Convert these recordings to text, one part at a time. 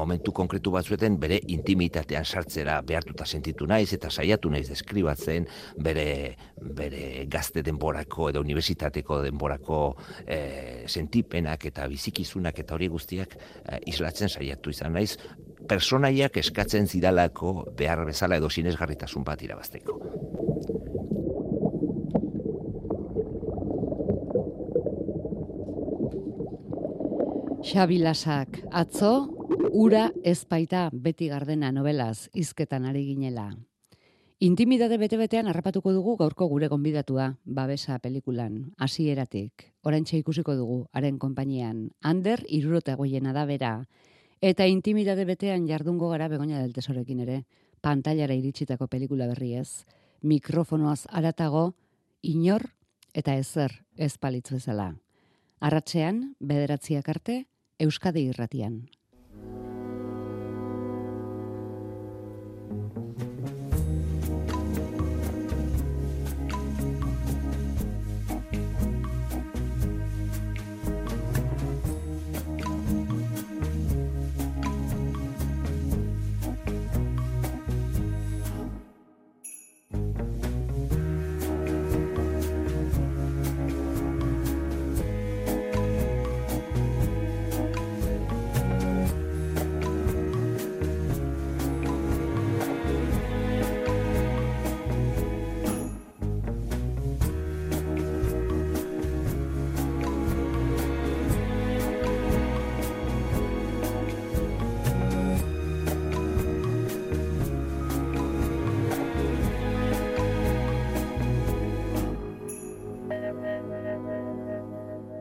momentu konkretu batzueten bere intimitatean sartzera behartuta sentitu naiz eta saiatu naiz deskribatzen bere, bere gazte denborako edo unibertsitateko denborako e, sentipenak eta bizikizunak eta hori guztiak e, islatzen saiatu izan naiz personaiak eskatzen zidalako behar bezala edo sinesgarritasun bat irabazteko. Xabi Lasak, atzo, ura ezpaita beti gardena novelaz, izketan ari ginela. Intimidade bete-betean harrapatuko dugu gaurko gure gonbidatua, babesa pelikulan, hasieratik. Oraintxe ikusiko dugu, haren konpainian, Ander irurota goiena da bera. Eta intimidade betean jardungo gara begonia del tesorekin ere, pantailara iritsitako pelikula berri ez, mikrofonoaz aratago, inor eta ezer ez palitz bezala. Arratzean, bederatziak arte, Euskadi irratian. Thank you.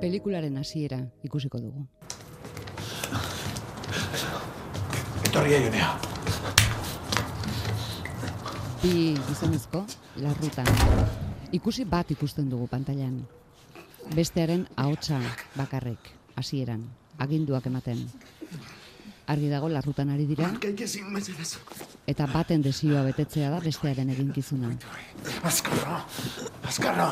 Pelikularen hasiera ikusiko dugu. Etorri aionea. Bi gizonezko, larrutan. Ikusi bat ikusten dugu pantailan. Bestearen ahotsa bakarrik, hasieran, aginduak ematen. Argi dago larrutan ari dira. Eta baten desioa betetzea da bestearen eginkizuna. Azkarra! Azkarra!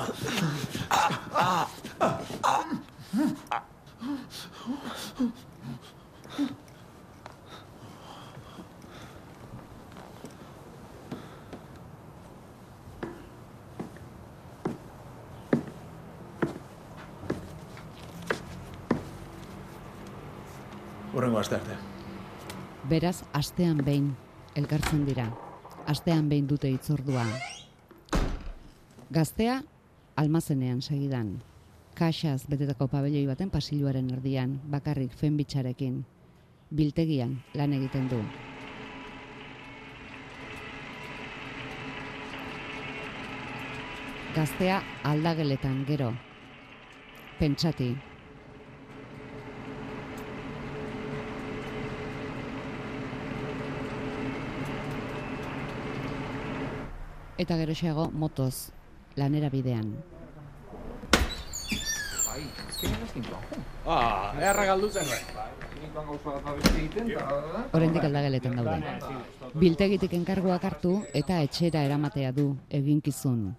Horrengo aste arte. Beraz, astean behin elkartzen dira. Astean behin dute itzordua. Gaztea almazenean segidan kaxaz betetako pabelloi baten pasiluaren erdian, bakarrik fenbitxarekin, biltegian lan egiten du. Gaztea aldageletan gero, pentsati. Eta gero xeago motoz, lanera bidean. Ah, erra galdu zen. Horendik aldageletan daude. Biltegitik enkargoak hartu eta etxera eramatea du eginkizun.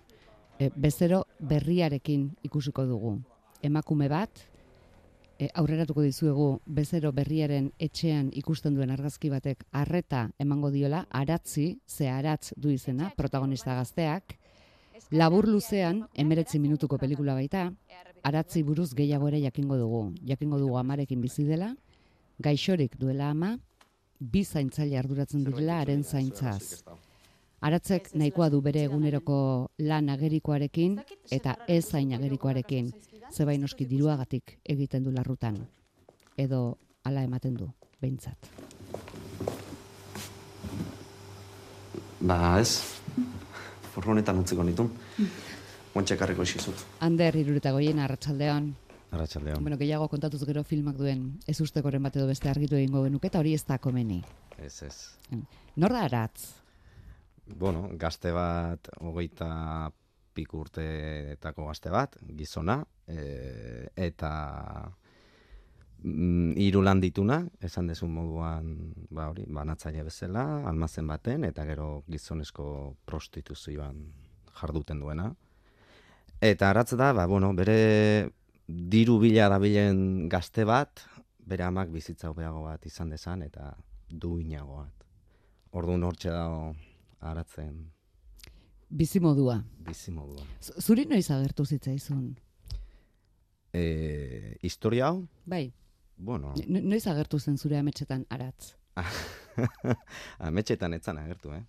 E, bezero berriarekin ikusiko dugu. Emakume bat, e, aurreratuko dizuegu bezero berriaren etxean ikusten duen argazki batek arreta emango diola, aratzi, ze aratz du izena, protagonista gazteak, labur luzean, emeretzi minutuko pelikula baita, aratzi buruz gehiago ere jakingo dugu. Jakingo dugu amarekin bizi dela, gaixorik duela ama, bi zaintzaile arduratzen direla haren zaintzaz. Aratzek nahikoa du bere eguneroko lan agerikoarekin eta ez zain agerikoarekin, zebain oski diruagatik egiten du larrutan. Edo hala ematen du, behintzat. Ba ez, furgonetan utziko nitun. Montxekarriko isizut. Ander, irureta goien, arratsaldean. Arratxaldeon. Bueno, gehiago kontatuz gero filmak duen ez ustekoren bat edo beste argitu egingo genuke, eta hori ez da komeni. Ez, ez. Nor da aratz? Bueno, gazte bat, hogeita piku urteetako gazte bat, gizona, e, eta mm, hiru lan dituna, esan dezu moduan, ba hori, banatzaile bezala, almazen baten, eta gero gizonesko prostituzioan jarduten duena. Eta aratz da, ba, bueno, bere diru bila da bilen gazte bat, bere amak bizitza hobeago bat izan dezan, eta duinago bat. Orduan hortxe dago aratzen Bizimodua. bizimodua. Zuri noiz agertu zitzaizun? E, historia hau, Bai, bueno, no- noiz agertu zen zure ametsetan aratz? ametxetan etzan agertu, eh?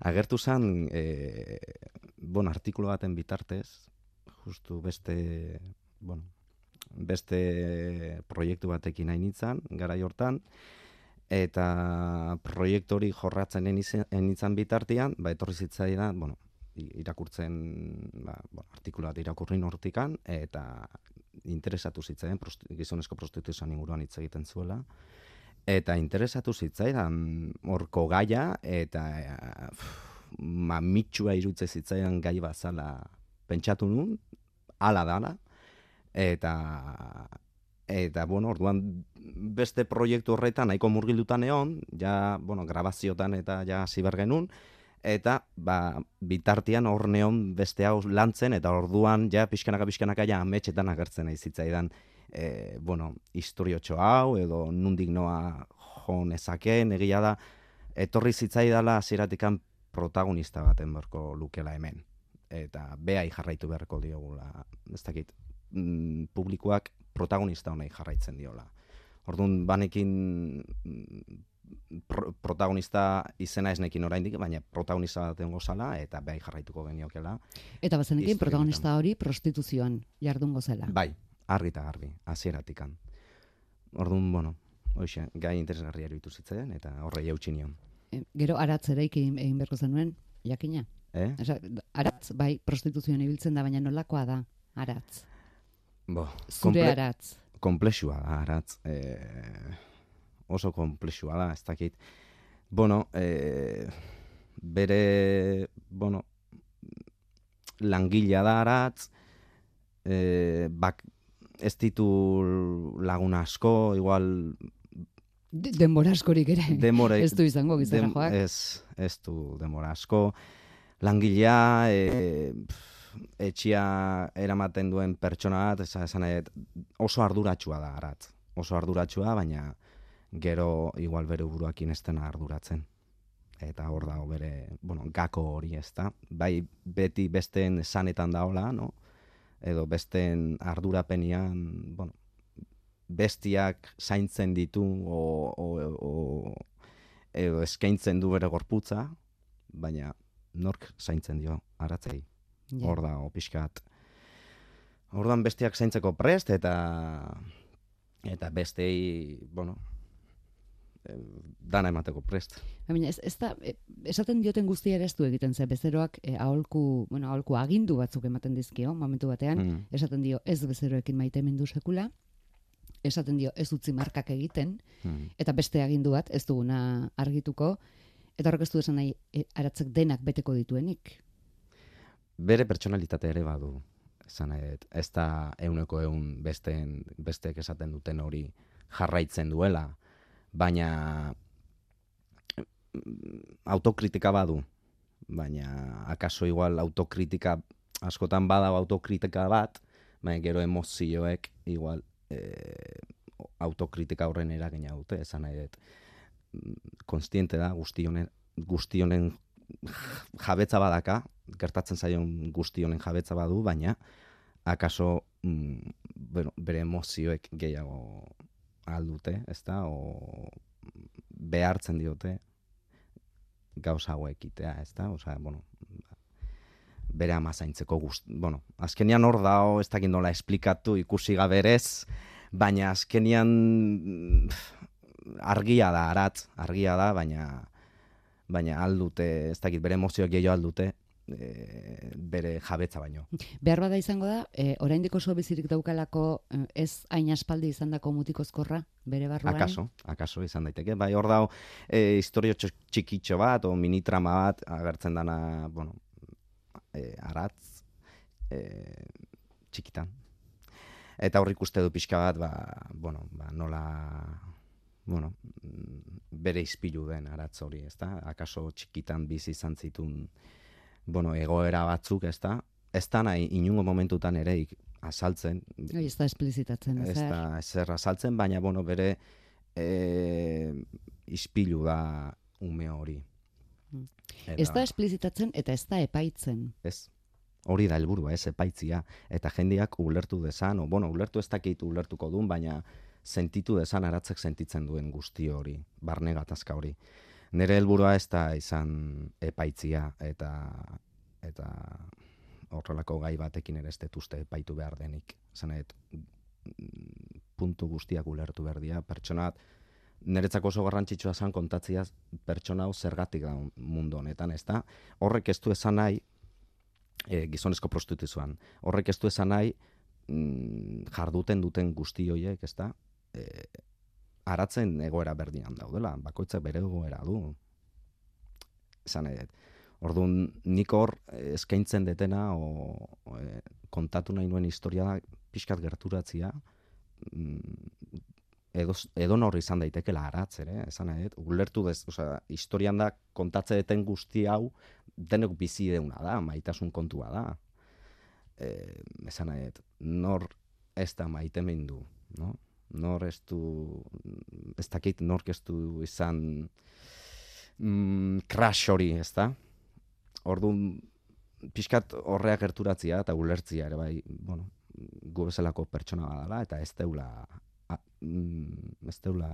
Agertu zen, e, bueno, artikulu baten bitartez, justu beste, bueno, beste proiektu batekin hain gara hortan, eta proiektu hori jorratzen enitzen bitartean, ba, etorri zitzaidan, bueno, irakurtzen, ba, bueno, artikulu bat irakurrin hortikan, eta interesatu zitzaidan, prosti, gizonezko prostituzioan inguruan hitz egiten zuela, eta interesatu zitzaidan horko gaia, eta pff, mamitsua irutze zitzaidan gai bazala pentsatu nun, ala dala, eta eta bueno, orduan beste proiektu horretan nahiko murgildutan egon, ja, bueno, grabaziotan eta ja hasi eta ba, bitartean hor neon beste hau lantzen, eta orduan ja pixkanaka pixkanaka ja ametxetan agertzen nahi zitzaidan, e, bueno, historiotxo hau, edo nundik noa jo nezakeen, egia da, etorri zitzaidala hasieratik protagonista baten berko lukela hemen. Eta behai jarraitu beharko diogula, ez dakit, mm, publikoak protagonista honei jarraitzen diola. Orduan, banekin mm, pro, protagonista izena ez nekin oraindik, baina protagonista baten gozala, eta behai jarraituko geniokela. Eta bazenekin protagonista hori prostituzioan jardungo zela. Bai, argi eta garbi, hasieratik Orduan, bueno, hoxe, gai interesgarria iruditu zitzaidan, eta horrei eutxi nion. E, Gero aratz ere egin, beharko zenuen, jakina. Eh? Aratz, bai, prostituzioan ibiltzen da, baina nolakoa da, aratz. Bo, Zure komple- aratz. komplexua da, aratz. E, oso komplexua da, ez dakit. Bueno, e, bere, bueno, langilea da aratz, e, bak, ez ditu lagun asko, igual De- Denbora askorik ere. demora... Ez du izango gizara joak. Ez, ez du demora asko. Langilea, e, pff, etxia eramaten duen pertsona bat, esan oso arduratsua da aratz. Oso arduratsua, baina gero igual bere buruakin ez dena arduratzen. Eta hor dago bere, bueno, gako hori ez da. Bai, beti besteen esanetan daola, no? Edo besteen ardurapenian, bueno, bestiak zaintzen ditu o, o, o, edo eskaintzen du bere gorputza, baina nork zaintzen dio aratzei. Ja. Hor da, pixkat. Ordan bestiak zaintzeko prest eta eta bestei, bueno, dana emateko prest. Baina ez, ez da, e, esaten dioten guztia ere ez du egiten ze, bezeroak e, aholku, bueno, aholku agindu batzuk ematen dizkio, momentu batean, Mm. esaten dio ez bezeroekin maite mindu sekula, esaten dio ez utzi markak egiten, Mm. eta beste agindu bat ez duguna argituko, eta horrek ez du esan nahi e, aratzek denak beteko dituenik. Bere pertsonalitate ere badu. Esan ez da euneko eun besteen, besteek esaten duten hori jarraitzen duela, baina mm, autokritika badu, baina akaso igual autokritika askotan badago autokritika bat, baina gero emozioek igual e, autokritika horren eragina dute, esan nahi dut. Mm, Konstiente da guzti honen, guzti honen jabetza badaka, gertatzen zaion guzti honen jabetza badu, baina akaso mm, bueno, bere emozioek gehiago aldute, ezta? O behartzen diote gauza hauek egitea, ezta? Osea, bueno, bere ama zaintzeko gust, bueno, azkenian hor dago, ez dakit nola esplikatu ikusi gaberez, baina azkenian argia da, aratz, argia da, baina baina aldute, ez dakit, bere emozioak gehiago aldute, e, bere jabetza baino. Behar bada izango da, e, oraindik oso bizirik daukalako e, ez hain aspaldi izandako mutikozkorra bere barruan. Akaso, akaso izan daiteke. Bai, hor dago, e, historio txo- txikitxo bat, o minitrama bat, agertzen dana, bueno, e, aratz, e, txikitan. Eta hor ikuste du pixka bat, ba, bueno, ba, nola, bueno, bere izpilu den aratz hori, ezta? Akaso txikitan bizi izan zitun, bueno, egoera batzuk, ezta? Ez da nahi inungo momentutan ere ik- azaltzen, Hori ez da esplizitatzen, ez da ezer azaltzen, baina bueno, bere e, ispilu da ume hori. Mm. Eta- Ez da esplizitatzen eta ez da epaitzen. Ez. Hori da helburua, ez epaitzia. Eta jendeak ulertu dezan, o, bueno, ulertu ez dakit ulertuko duen, baina sentitu dezan aratzek sentitzen duen guzti hori, barne gatazka hori. Nire helburua ez da izan epaitzia eta eta horrelako gai batekin ere ez dut uste epaitu behar denik. Zan dut, mm, puntu guztiak ulertu behar dira, pertsona niretzako oso garrantzitsua zen kontatzia pertsona hau zergatik da mundu honetan, ez da? Horrek ez du esan nahi, e, gizonezko prostituzioan, horrek ez du esan nahi, mm, jarduten duten guzti horiek, ez da? E, aratzen egoera berdinan daudela, bakoitzak bere egoera du. Esan dut. Orduan, nik hor eh, eskaintzen detena o, o, e, kontatu nahi nuen historia da pixkat gerturatzia, mm, edo, edo nor izan daitekela aratz ere, esan dut, ulertu dez, osea, historian da kontatze deten guzti hau denek bizi deuna da, maitasun kontua da. E, esan dut, nor ez da maite du, no? Nor ez du, ez dakit nork ez du izan mm, crash hori, ez da? Orduan, pixkat horrea gerturatzia eta ulertzia ere bai, bueno, gu bezalako pertsona badala eta ez deula a, mm, ez deula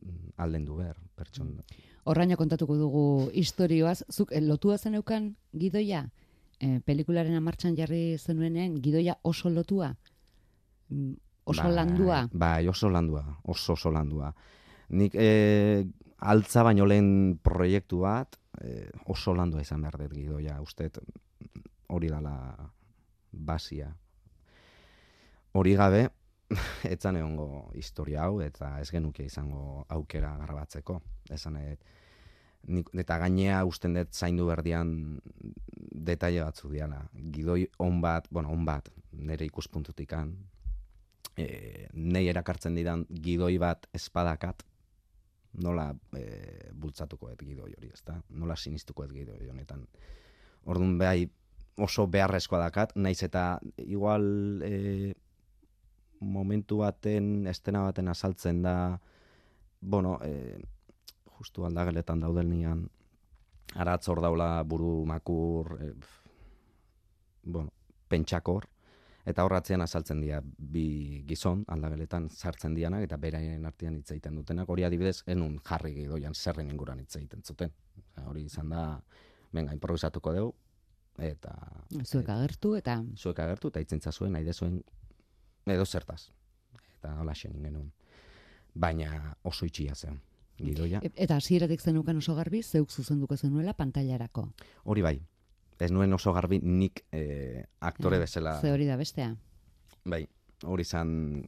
mm, aldendu behar pertsona. Horraino kontatuko dugu istorioaz, zuk eh, lotua zeneukan gidoia? E, pelikularen amartxan jarri zenuenean gidoia oso lotua? Oso Bai, landua? Bai, oso landua, oso oso landua. Nik e, altza baino lehen proiektu bat, e, oso landua izan behar dut gidoia, uste hori dala basia. Hori gabe, etzan egongo historia hau, eta ez genuke izango aukera grabatzeko. Esan dut. Nik, eta gainea usten dut zaindu berdian detaile batzu diala. Gidoi on bat, bueno, on bat, nire ikuspuntutikan, e, nei erakartzen didan gidoi bat espadakat, nola e, bultzatuko et gidoi hori, ezta? Nola sinistuko et gidoi honetan. Orduan behai oso beharrezkoa dakat, naiz eta igual e, momentu baten, estena baten azaltzen da, bueno, e, justu aldageletan daudenian, aratz hor daula buru makur, e, bueno, pentsakor, eta horratzean azaltzen dira bi gizon aldageletan sartzen dianak eta beraien artean hitz egiten dutenak. Hori adibidez enun jarri gidoian zerren inguran hitz egiten zuten. Hori izan da venga improvisatuko dugu eta Zuek agertu eta zuek agertu eta itzentza zuen nahi dezuen edo zertaz. Eta hola xenin genuen. Baina oso itxia zen gidoia. E- eta hasieratik zenukan oso garbi zeuk zuzenduko zenuela pantailarako. hori bai ez nuen oso garbi nik eh, aktore Ja, bezala Ze hori da bestea. bai hori izan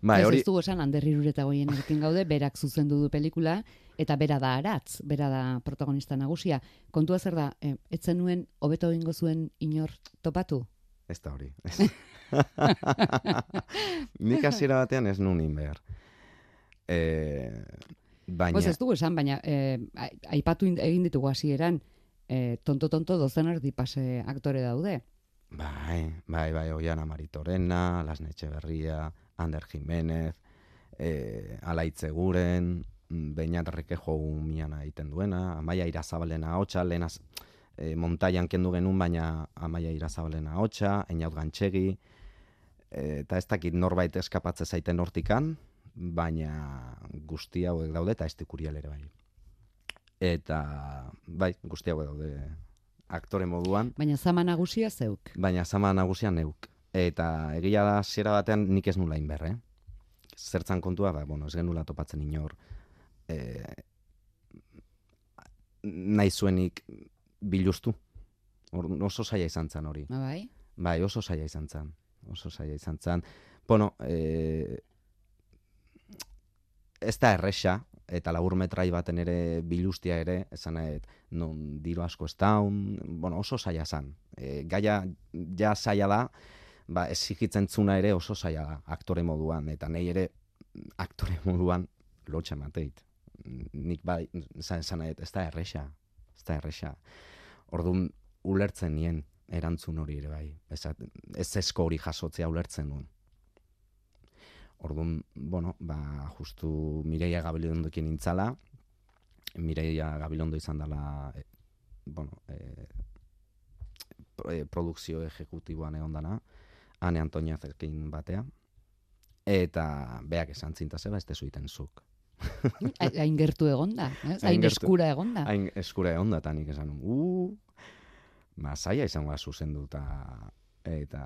bai hori ez dugu esan Ander Irureta goienekin gaude, berak zuzendu du pelikula, eta bera da aratz, bera da protagonista nagusia. Kontua zer da, eh, ez zenuen hobeto egingo zuen inor topatu? Ez da hori. Ez. Nik hasiera batean ez nunin behar. E, baina, Pues ez dugu esan, baina eh, aipatu in- egin ditugu hasieran, tonto-tonto dozen erdi pase aktore daude. bai, bai, bai, Oiana Maritorena, Lasne Etxeberria, Ander Jimenez, e, Alaitze Guren, Beñat Rekejo miana egiten duena, Amaia Irazabalena hotxa, lehenaz e, montaian kendu genuen, baina Amaia Irazabalena hotxa, Einaut Gantxegi, e, eta ez dakit norbait eskapatze zaiten hortikan, baina guzti hauek daude eta estikurial ere bai. Eta bai, guzti hauek daude aktore moduan, Baina zama nagusia zeuk. baina zama nagusia neuk. Eta egia da hasiera batean nik ez nula inber, eh? Zertzan kontua, ba, bueno, ez genula topatzen inor. E, nahi zuenik biluztu. Or, oso saia izan zen hori. Ba, bai? Bai, oso saia izan zen. Oso saia izan zen. Bueno, e, ez da erresa, eta labur metrai baten ere bilustia ere, esan dut, non diru asko ez daun, bueno, oso saia zen. E, gaia ja saia da, ba, exigitzen zuna ere oso saia da, aktore moduan, eta nahi ere aktore moduan lotxa mateit. Nik bai, esan, dut, ez da erresa, ez da erresa. Orduan, ulertzen nien erantzun hori ere bai. Ez, ez esko hori jasotzea ulertzen nuen. Orduan, bueno, ba, justu Mireia Gabilondokin intzala, Mireia Gabilondo izan dela, e, bueno, e, e, produkzio ejecutiboan egon dana, Ane Antonia zerkin batea, eta beak esan zinta zeba, ez tezu iten zuk. Hain gertu egonda, ez? Hain eskura egonda. Hain eskura egon da, eta nik esan, uh, ma zaila izango da zuzendu eta eta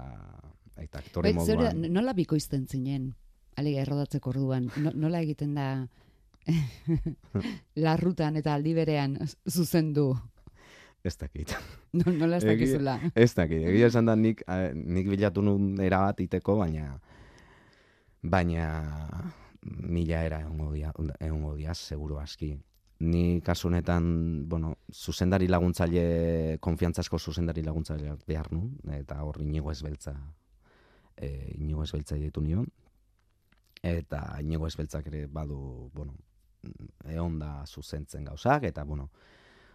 eta aktore Bai, moduan. nola bikoizten zinen? Alega errodatzeko orduan, no, nola egiten da larrutan eta aldi berean zuzendu? Ez dakit. No, nola ez dakizula? Ez dakit, egia esan da nik, eh, nik bilatu nun erabat iteko, baina baina mila era egongo dia, seguru aski. Ni kasu honetan, bueno, zuzendari laguntzaile, konfiantzasko zuzendari laguntzaile behar nun, eta hor inigo ezbeltza, e, inigo ezbeltza ditu nion, eta inigo ezbeltzak ere badu, bueno, egon da zuzentzen gauzak, eta, bueno,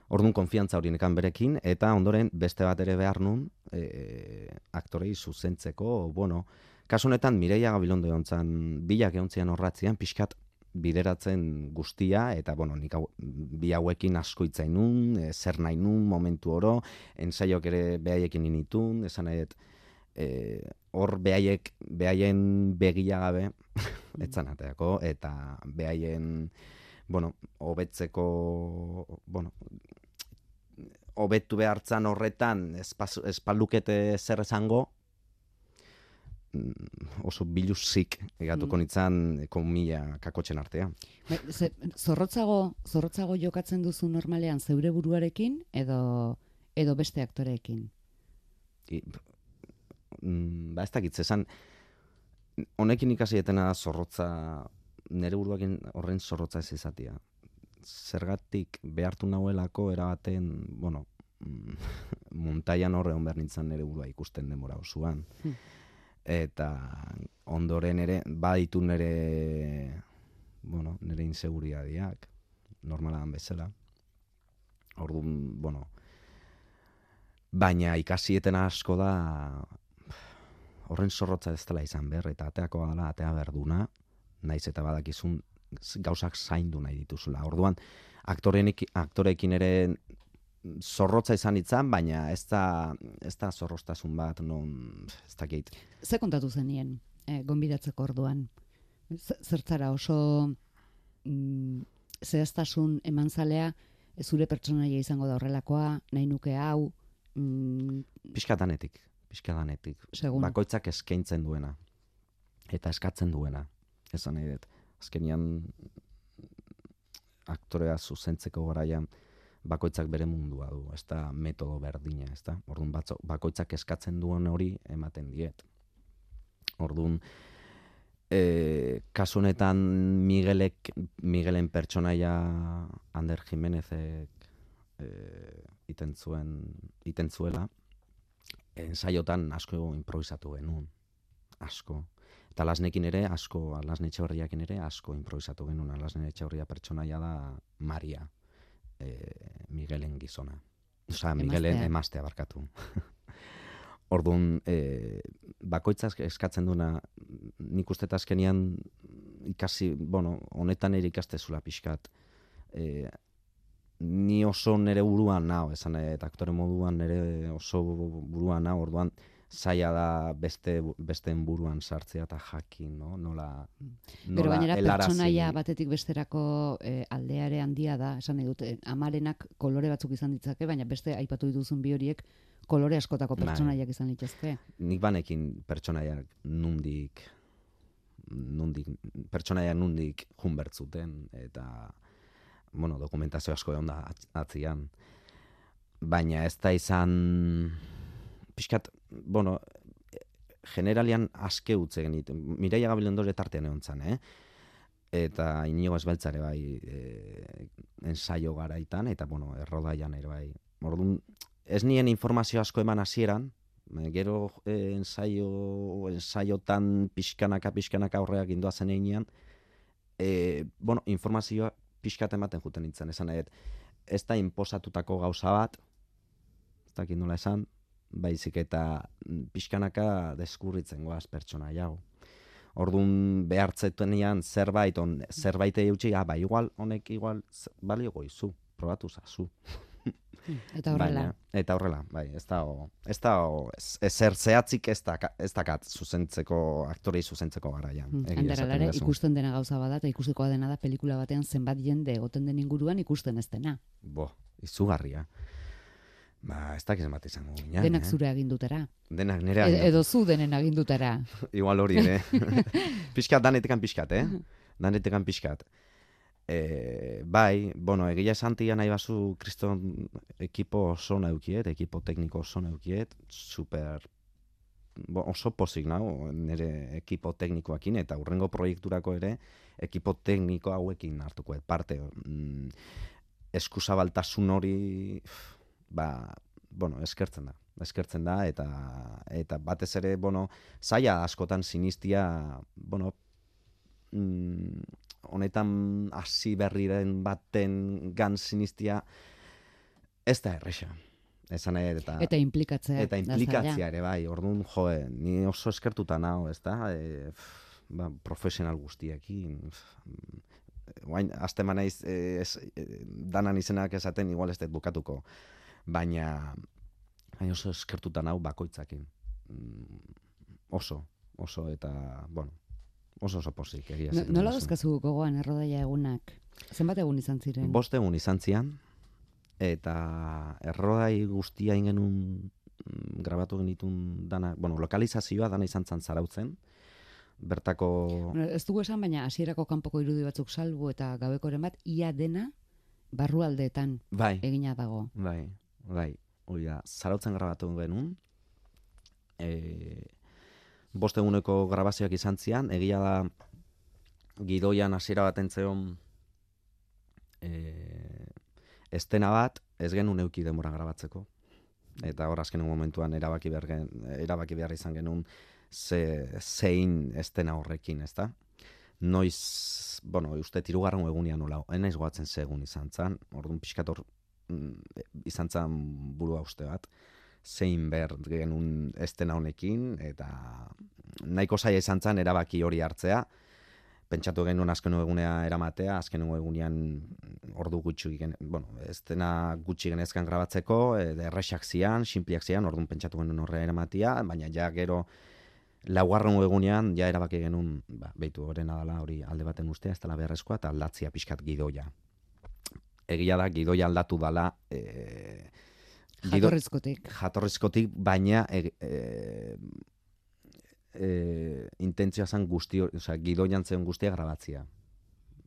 Orduan konfiantza hori nekan berekin, eta ondoren beste bat ere behar nun, e, aktorei zuzentzeko, bueno, kasu honetan Mireia Gabilondo egon zan, bilak egon zian horratzean, pixkat bideratzen guztia, eta bueno, nik hau, bi hauekin asko itzain nun, e, zer nahi nun, momentu oro, ensaiok ere behaiekin initun, esan nahi e, hor behaiek, behaien begia gabe, etzan ateako, eta behaien, bueno, hobetzeko, bueno, hobetu behartzan horretan espaz- espaldukete zer esango, mm, oso biluzik egatuko Mm. nintzen komila kakotxen artean. Bai, ze, zorrotzago, zorrotzago jokatzen duzu normalean zeure buruarekin edo edo beste aktoreekin. I, mm, ba ez dakit, esan, honekin ikasi etena da zorrotza, nire buruakin horren zorrotza ez izatea. Zergatik behartu nahuelako erabaten, bueno, mm, montaian horre hon behar nintzen nire burua ikusten denbora osoan. Hmm. Eta ondoren ere, baditu nire, bueno, nire inseguriadiak, normaladan bezala. Orduan, bueno, baina ikasieten asko da horren zorrotza ez dela izan behar, eta ateako dela atea berduna, naiz eta badakizun gauzak zaindu nahi dituzula. Orduan, aktorenik, aktorekin ere zorrotza izan itzan, baina ez da, ez da zorroztasun bat, non, ez dakit, Ze kontatu zenien eh, gonbidatzeko orduan? Zertzara oso mm, zehaztasun eman zalea, zure pertsonaia izango da horrelakoa, nahi nuke hau, mm, pixkatanetik, pixkatanetik. segun. bakoitzak eskaintzen duena. Eta eskatzen duena. Esan nahi dut. Azkenian aktorea zuzentzeko garaian bakoitzak bere mundua du ez da metodo berdina ez da orduan batzo, bakoitzak eskatzen duen hori ematen diet. Orduan e, kasu honetan Miguelek Miguelen pertsonaia Ander Jimenezek e, iten zuen iten zuela ensaiotan asko improvisatu genuen. Asko. Eta lasnekin ere, asko, lasne etxaurriakin ere, asko improvisatu genuen. Lasne etxaurria pertsonaia da Maria, e, Miguelen gizona. Osa, Miguelen Emaztea. emaztea barkatu. Orduan, e, bakoitzak eskatzen duena, nik uste azkenian ikasi, bueno, honetan ere ikastezula pixkat, e, ni oso nere buruan nao, esan eta aktore moduan nere oso buruan nao, orduan zaila da beste besteen buruan sartzea eta jakin, no? Nola, Pero nola gainera helarazi. pertsonaia batetik besterako eh, aldeare handia da, esan nahi dute, amarenak kolore batzuk izan ditzake, baina beste aipatu dituzun bi horiek kolore askotako Bai. pertsonaiak izan litezke. Nik banekin pertsonaiak nundik nundik, pertsonaia nundik jun bertzuten, eta bueno, dokumentazio asko egon da atz- atzian. Baina ez da izan pixkat, bueno, generalian aske utze genit. Mireia Gabilondore tartean egon zan, eh? Eta inigo esbeltzare bai e, ensaio garaitan, eta bueno, errodaian ere bai. Orduan, ez nien informazio asko eman hasieran, e, gero e, ensaio, ensaiotan pixkanaka, pixkanaka aurreak indoa zen einean, e, bueno, informazioa pixkat ematen juten nintzen, esan nahi, ez da inposatutako gauza bat, ez dakit nola esan, baizik eta pixkanaka deskurritzen goaz pertsona jau. Orduan behartzetuenean zerbait, on, zerbait eutxi, ah, ba, igual, honek igual, balio goizu, probatu zazu. Eta horrela. Baina, eta horrela, bai, ez da, o, ez da, o, ez- ezer zehatzik ez da, ez dakat zuzentzeko, aktorei zuzentzeko garaian. Duzu. ikusten dena gauza bada eta ikustikoa dena da pelikula batean zenbat jende egoten den inguruan ikusten ez dena. Bo, izugarria. Ba, ez dakiz bat izango ginen, Denak eh? zure agindutara. Denak nire Edo, agindut- edo zu denen agindutara. Igual hori ere. pixkat, danetekan pixkat, eh? Danetekan pixkat. E, bai, bueno, egia esantia nahi bazu kriston ekipo oso naukiet, ekipo tekniko oso naukiet, super bo, oso pozik nau nire ekipo teknikoakin eta urrengo proiekturako ere ekipo tekniko hauekin hartuko dut parte. Mm, eskuzabaltasun hori ba, bueno, eskertzen da. Eskertzen da eta eta batez ere, bueno, zaila askotan sinistia, bueno, mm, honetan hasi berriren baten gan sinistia ez da erresa. Esan eta Eta implikatzea. eta implikatzea ere bai, orduan, jo, eh, ni oso eskertuta nao, ez da, e, ba, profesional guztiekin, guain, azte naiz, e, ez, danan izenak esaten, igual ez dut bukatuko, baina, baina oso eskertuta nau bakoitzakin, Mm, oso, oso, eta, bueno, oso oso posik, egia No, nola duzu. dauzkazu gogoan errodaia egunak? Zenbat egun izan ziren? Bost egun izan zian, eta errodai guztia ingenun mm, grabatu genitun dana, bueno, lokalizazioa dana izan zan zarautzen, bertako... Bueno, Ez dugu esan, baina hasierako kanpoko irudi batzuk salbu eta gabekoren bat, ia dena barrualdeetan Bai, egina dago. bai, bai, hori da, zarautzen grabatu genuen, e, bost eguneko grabazioak izan zian, egia da gidoian hasiera bat entzeon e, estena bat, ez genuen euki demora grabatzeko. Eta hor azken momentuan erabaki behar, gen, erabaki behar izan genuen ze, zein estena horrekin, ezta? Noiz, bueno, uste tirugarren egunean nola, enaiz goatzen ze egun izan zan, orduan pixkat hor mm, izan zan burua uste bat, zein behar genuen estena honekin, eta nahiko zaila izan zan erabaki hori hartzea, pentsatu genuen azken egunea eramatea, azken egunean ordu gutxi, gen, bueno, estena gutxi genezkan grabatzeko, e, errexak zian, sinpliak zian, orduan pentsatu genuen horre eramatia, baina ja gero laugarren egunean ja erabaki genuen, ba, behitu horrena dela hori alde baten ustea, ez dela beharrezkoa, eta aldatzia pixkat gidoia. Egia da, gidoia aldatu dala, e, Jatorrizkotik. jatorrizkotik, baina e, e, e, intentzioa zen guzti, osea, gidoian zen guztia grabatzia.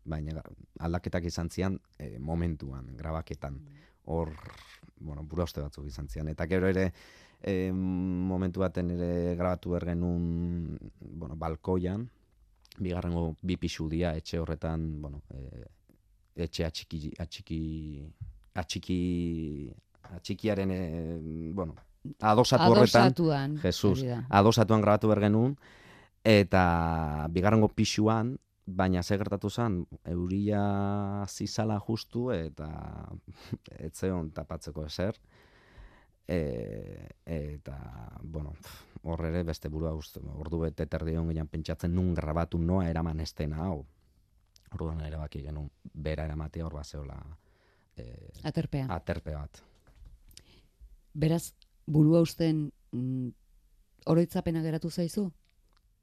Baina aldaketak izan zian e, momentuan, grabaketan. Hor, bueno, bura uste batzuk izan zian. Eta gero ere, e, momentu baten ere grabatu behar genuen, bueno, balkoian, bigarrengo bi pisu dira etxe horretan, bueno, e, etxe atxiki, atxiki, atxiki, atxikiaren, e, bueno, adosatu horretan, Adosatuan. Jesus, adosatuan grabatu behar genuen, eta bigarrengo pixuan, baina ze gertatu zen, euria zizala justu, eta etzeon tapatzeko ezer, e, eta, bueno, hor ere beste burua uste, ordu bete terdi hon gehiago pentsatzen nun grabatu noa eraman estena hau. Orduan erabaki genuen bera eramatea hor bazeola e, Aterpea. aterpe bat. Beraz, burua usten mm, oroitzapena geratu zaizu?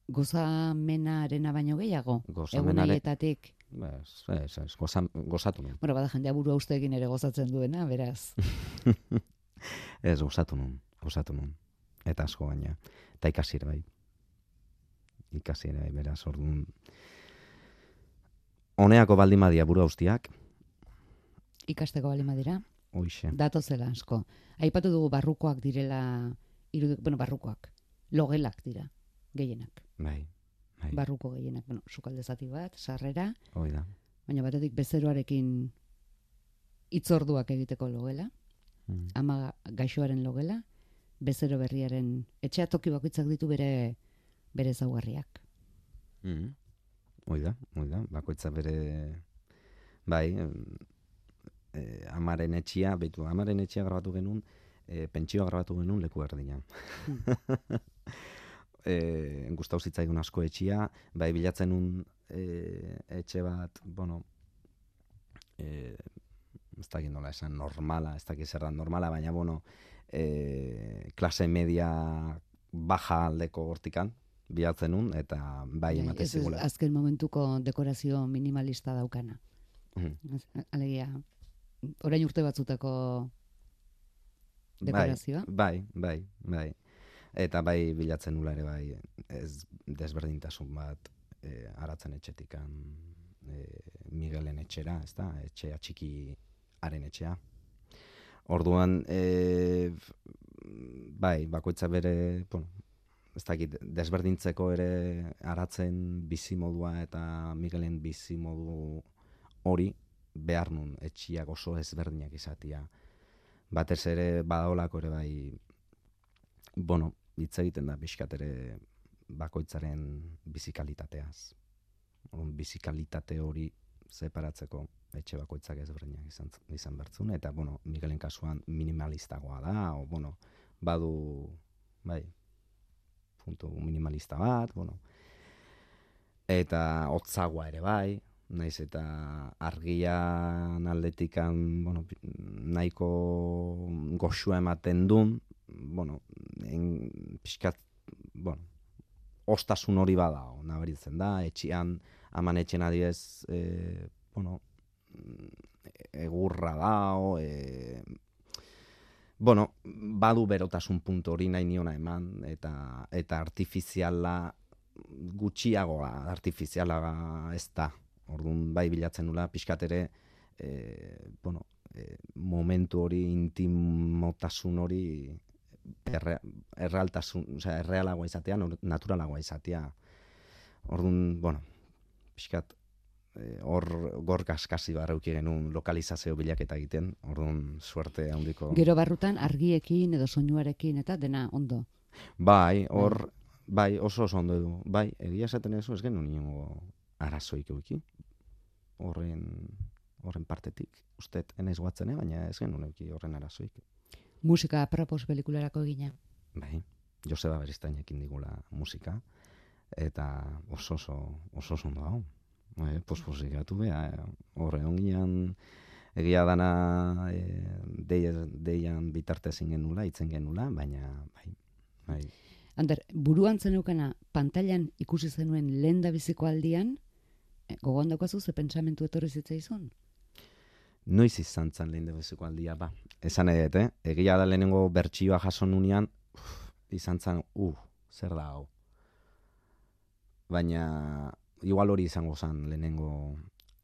Gozamenarena baino gehiago? Gozamenare- Egunaietatik. Ez, ez, ez, gozan- gozatu nun. Bueno, bada jendea burua usteekin ere gozatzen duena, beraz. Ez, gozatu nun, gozatu nun. Eta asko gaina. Eta ikasi bai. Ikasi bai, beraz, orduan. Honeako baldin badia buru ustiak, Ikasteko bali madira. Hoixe. Datozela asko. Aipatu dugu barrukoak direla, irudi, bueno, barrukoak. Logelak dira, gehienak. Bai, bai, Barruko gehienak, bueno, sukalde zati bat, sarrera, hoi da. baina batetik bezeroarekin itzorduak egiteko logela, Mm. ama gaixoaren logela, bezero berriaren etxea toki bakoitzak ditu bere bere zaugarriak. Mm. Hoi da, hoi da, bakoitza bere, bai, eh, amaren etxia, behitu, amaren etxia grabatu genuen, eh, pentsioa grabatu genuen leku erdian. e, gustau zitzaigun asko etxia, bai bilatzen un e, etxe bat, bueno, e, ez dakit nola esan normala, ez dakit zer da normala, baina bueno, e, klase media baja aldeko hortikan, bilatzen un, eta bai Bai, ematen ez, ez, zigula. azken momentuko dekorazio minimalista daukana. Mhm. Ez- Alegia, orain urte batzutako dekorazioa. Bai, bai, bai. Eta bai bilatzen nula ere bai ez desberdintasun bat e, aratzen etxetikan e, Miguelen etxera, ez da, etxea txiki haren etxea. Orduan, e, bai, bakoitza bere, bueno, ez dakit, desberdintzeko ere aratzen bizimodua eta Miguelen bizimodu hori behar nun etxiak oso ezberdinak izatia batez ere badaolako ere bai bueno, hitz egiten da pixkat ere bakoitzaren bizikalitateaz. Orduan bizikalitate hori separatzeko etxe bakoitzak ezberdinak izan izan bertzun eta bueno, Miguelen kasuan minimalistagoa da o bueno, badu bai puntu minimalista bat, bueno. Eta hotzagoa ere bai, naiz eta argian aldetikan, bueno, nahiko goxua ematen dun, bueno, en, pixkat, bueno, ostasun hori bada, nabaritzen da, etxian, aman etxen adiez, e, bueno, egurra dao, e, bueno, badu berotasun puntu hori nahi niona eman, eta, eta artifiziala gutxiagoa, artifiziala ez da. Orduan bai bilatzen nula, pixkat ere, e, bueno, e, momentu hori, intimotasun hori, erre, errealtasun, osea, errealagoa izatea, naturalagoa izatea. Orduan, bueno, pixkat, e, hor gor kaskasi barreuki genuen lokalizazio bilaketa egiten, orduan suerte handiko. Gero barrutan argiekin edo soinuarekin eta dena ondo. Bai, hor, bai, oso oso ondo du. Bai, egia esaten ez genuen inongo arazoik. Horren, horren partetik. Ustet, enaiz guatzen, eh, baina ez genuen euki horren arazoik. Musika apropos pelikularako egina. Bai, Joseba Beristainekin digula musika, eta oso oso, oso oso ondo hau. Bai, posposikatu beha, horre ongian, egia dana e, deia, deian bitartez genula, itzen genula, baina bai, bai, Ander, buruan zeneukana pantailan ikusi zenuen lehen da biziko aldian, eh, gogoan daukazu ze pentsamentu etorri zitzaizun? Noiz izan zan lehen debezeko aldia, ba. Esan edet, eh? Egia da lehenengo bertsioa jaso nunean, izan zan, uh, zer da hau. Baina, igual hori izango zan lehenengo,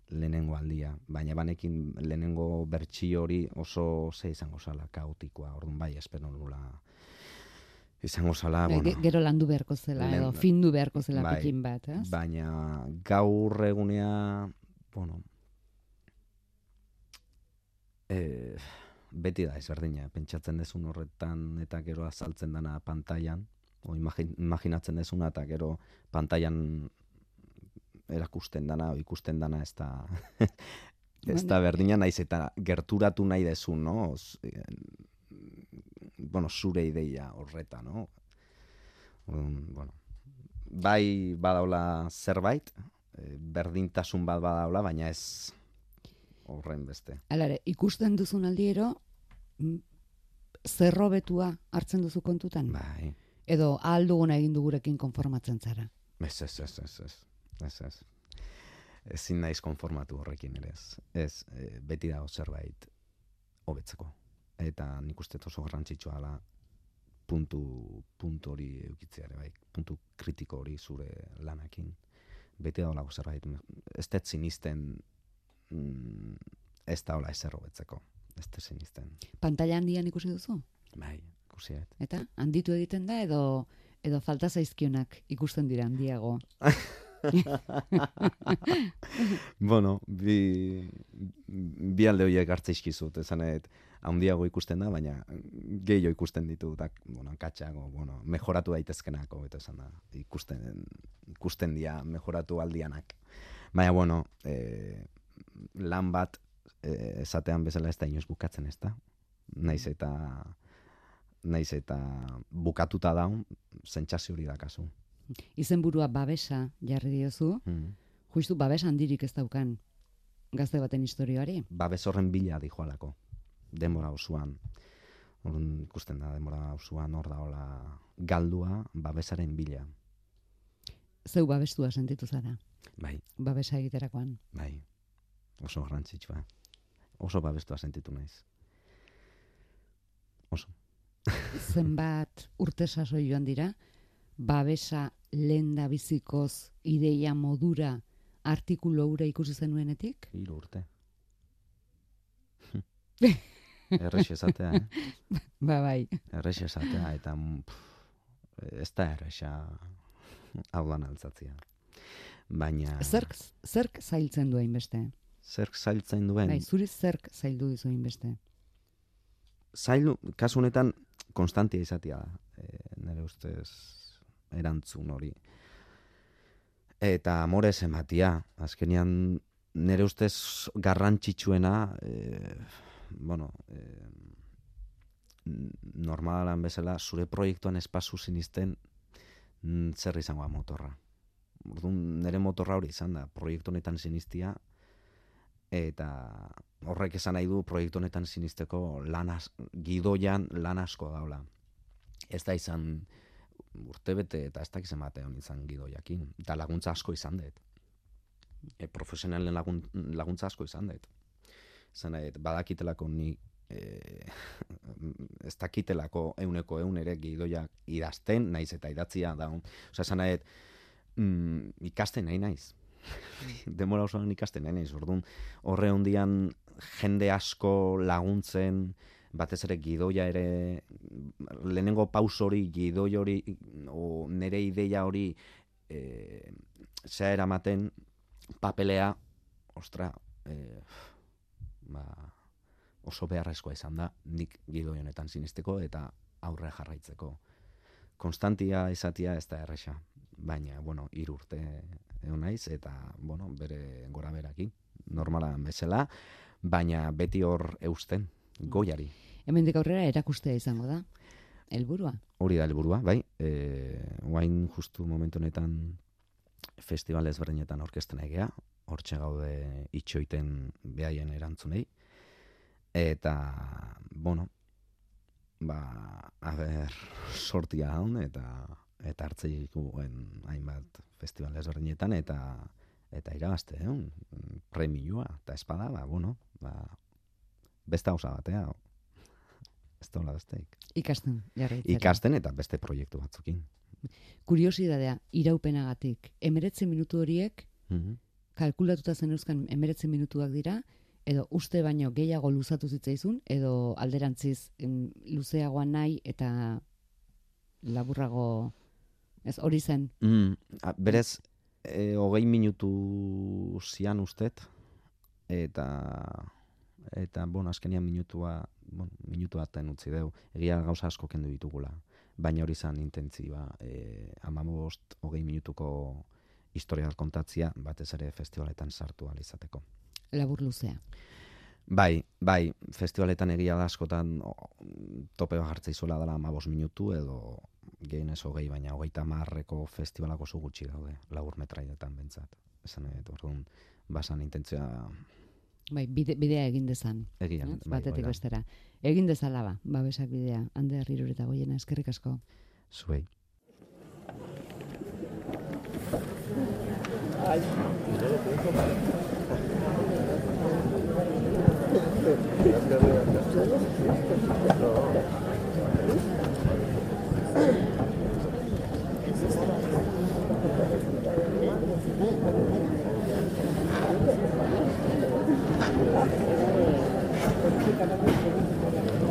lehenengo aldia. Baina banekin lehenengo bertsio hori oso ze izango zala, kaotikoa. Orduan bai, espero nula izango zala, Bai, bueno. ge- Gero landu beharko zela, edo findu beharko zela bai, pikin bat, ez? Baina gaur egunea, bueno, e, beti da ezberdina, pentsatzen dezun horretan eta gero azaltzen dana pantailan, o imagin, imaginatzen dezuna eta gero pantailan erakusten dana, o ikusten dana ez da, ez da berdina naiz eta gerturatu nahi dezu, no? Bueno, zure ideia horreta, no? Orduan, bueno, bai badaula zerbait, eh, berdintasun bat badaula, baina ez horren beste. Alare, ikusten duzun aldiero, mm, zerrobetua hartzen duzu kontutan? Bai, Edo ahal duguna egin dugurekin konformatzen zara? ez, ez, ez, ez, ez, ez, ez. Ezin naiz konformatu horrekin ere ez. Ez, eh, beti dago zerbait hobetzeko. Eta nik uste oso garrantzitsua dela puntu, puntu hori eukitzea ere bai, puntu kritiko hori zure lanakin. Beti da holako zerbait. Ez dut sinisten mm, ez da hola ezer hobetzeko. Ez dut sinisten. Pantaila handian ikusi duzu? Bai, ikusi dut. Eta handitu egiten da edo edo falta zaizkionak ikusten dira handiago. bueno, bi, bi alde horiek hartze izkizut, esan edo, handiago ikusten da, baina gehiago ikusten ditu, da, bueno, katxago, bueno, mejoratu daitezkenako, eta esan da, ikusten, ikusten dia mejoratu aldianak. Baina, bueno, e, lan bat, e, esatean bezala ez da inoz bukatzen ez da, naiz eta naiz eta bukatuta daun, zentsazio hori dakazu. Izenburua babesa jarri diozu, Mm. justu babes handirik ez daukan gazte baten historioari. Babes horren bila dijoalako, denbora osoan. Orduan ikusten da, denbora osoan hor da hola galdua babesaren bila. Zeu babestua sentitu zara, Bai, babesa egiterakoan. bai, oso garrantzitsua. Oso babestua sentitu naiz. Oso. Zenbat urte sasoi joan dira, babesa lenda bizikoz ideia modura artikulu hura ikusi zenuenetik? Hiru urte. Errex esatea, eh? Ba bai. Errex esatea, eta pff, ez da errexa hau lan altzatzea. Baina... Zerk, zerk zailtzen du hainbeste? Zerk zailtzen duen... Bai, zuri zerk zaildu dizu hainbeste? Zailu, kasu honetan, konstantia izatea da. E, nire ustez erantzun hori. Eta amorez ematia. Azkenean, nire ustez garrantzitsuena, e, bueno, e, normalan bezala, zure proiektuan espazu sinisten mm, zer izango da motorra. Orduan, nire motorra hori izan da, proiektu honetan sinistia, eta horrek esan nahi du proiektu honetan sinisteko lan as, gidoian lan asko daula. Ez da izan urtebete eta ez dakiz emate hon izan gidoiakin. Eta laguntza asko izan dut. E, profesionalen lagun, laguntza asko izan dut. Dut, badakitelako ni e, ez dakitelako euneko eun ere gidoiak idazten, naiz eta idatzia da. Osa, nahi, dut, mm, ikasten nahi naiz. Demora osoan ikasten nahi naiz. Orduan, horre hondian jende asko laguntzen, batez ere gidoia ere, lehenengo paus hori, gidoi hori, o nere ideia hori, e, zea eramaten, papelea, ostra, e, ba, oso beharrezkoa izan da, nik gidoi honetan sinisteko eta aurre jarraitzeko. Konstantia izatia ez da erresa, baina, bueno, hiru urte egon naiz, eta, bueno, bere gora berakin, normala bezala, baina beti hor eusten, goiari. Hemendik aurrera erakustea izango da. Helburua. Hori da helburua, bai. E, guain justu momentu honetan festival ezberdinetan orkesten egea, hortxe gaude itxoiten behaien erantzunei. Eta, bueno, ba, a ber, sortia haun, eta eta hartze dituen hainbat festival ezberdinetan, eta eta irabazte, eh? premioa, eta espada, ba, bueno, ba, beste hausa batea, ez dola besteik. Ikasten, jarraitzera. Ikasten eta beste proiektu batzukin. Kuriosidadea, iraupenagatik, emeretze minutu horiek, Mhm. Kalkulatuta zen euskan emeretze minutuak dira, edo uste baino gehiago luzatu zitzaizun, edo alderantziz em, luzeagoa nahi eta laburrago, ez hori zen, Mm, a, berez, e, hogei minutu zian ustet, eta eta, bueno, azkenian minutua, bueno, minutu baten utzi deu, egia gauza asko kendu ditugula, baina hori zan intentzioa, e, amabost, hogei minutuko historia kontatzia, batez ere festivaletan sartu izateko. labur luzea. Bai, bai, festivaletan egia da askotan tope bat jartzea izuela dela amabos minutu edo gehienez hogei, baina hogeita marreko festivalak oso gutxi daude, labur metraietan bentsat. Esan dut, orduan, basan intentzioa Bai, bide, bidea egin dezan. egian. ez? bai, batetik bestera. Egin dezala ba, babesak bidea. Hande herrirur eta goiena, eskerrik asko. Zuei.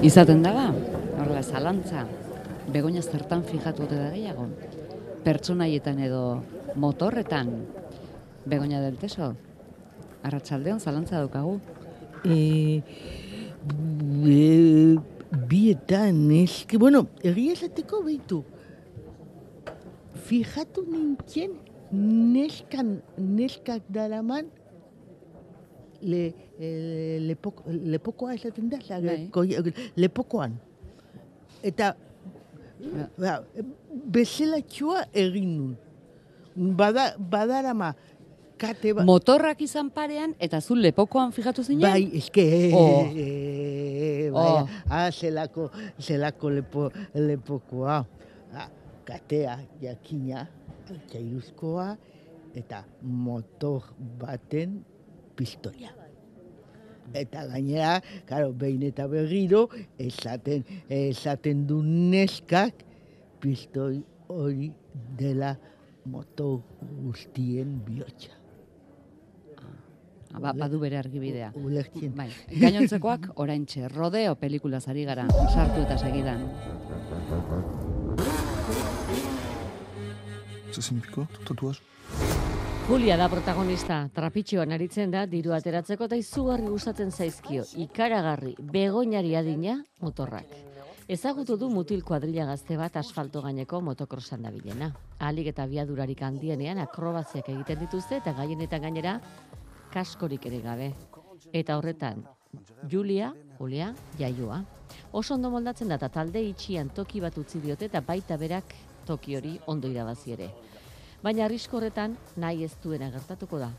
Izaten da ba, horrela zalantza, begonia zertan fijatu da gehiago. Pertsonaietan edo motorretan, begonia del teso. Arratsaldeon zalantza daukagu. E, e, bietan, eske, bueno, egia esateko behitu. Fijatu nintzen, neskan, neskak daraman, le, e, lepok, lepokoa esaten da, Bai. lepokoan. eta ba, bezelatxoa egin nun. Bada, badarama, kate ba... Motorrak izan parean, eta zu lepokoan fijatu zinen? Bai, eske, Oh. eh, Oh. bai, ah, zelako, zelako lepo, lepokoa. Ah, katea, jakina, txairuzkoa, eta motor baten pistoia. Eta gainera, karo, behin eta berriro, esaten, esaten du neskak, pistoi hori dela motor guztien bihotza. Ah, Ba, badu bere argibidea. Ulertzen. Bai, gainontzekoak oraintxe rodeo pelikulaz ari gara, sartu eta segidan. ¿Qué significó tu tatuaje? Julia da protagonista, trapitxoan aritzen da, diru ateratzeko eta izugarri gustatzen zaizkio, ikaragarri, begoinari adina, motorrak. Ezagutu du mutil kuadrilla gazte bat asfalto gaineko motokrosan dabilena. Ahalik eta biadurarik handienean akrobaziak egiten dituzte eta gaienetan gainera kaskorik ere gabe. Eta horretan, Julia, Julia, jaioa. Oso ondo moldatzen da talde itxian toki bat utzi diote eta baita berak toki hori ondo irabazi ere. Baina arrisko horretan nahi ez duena gertatuko da.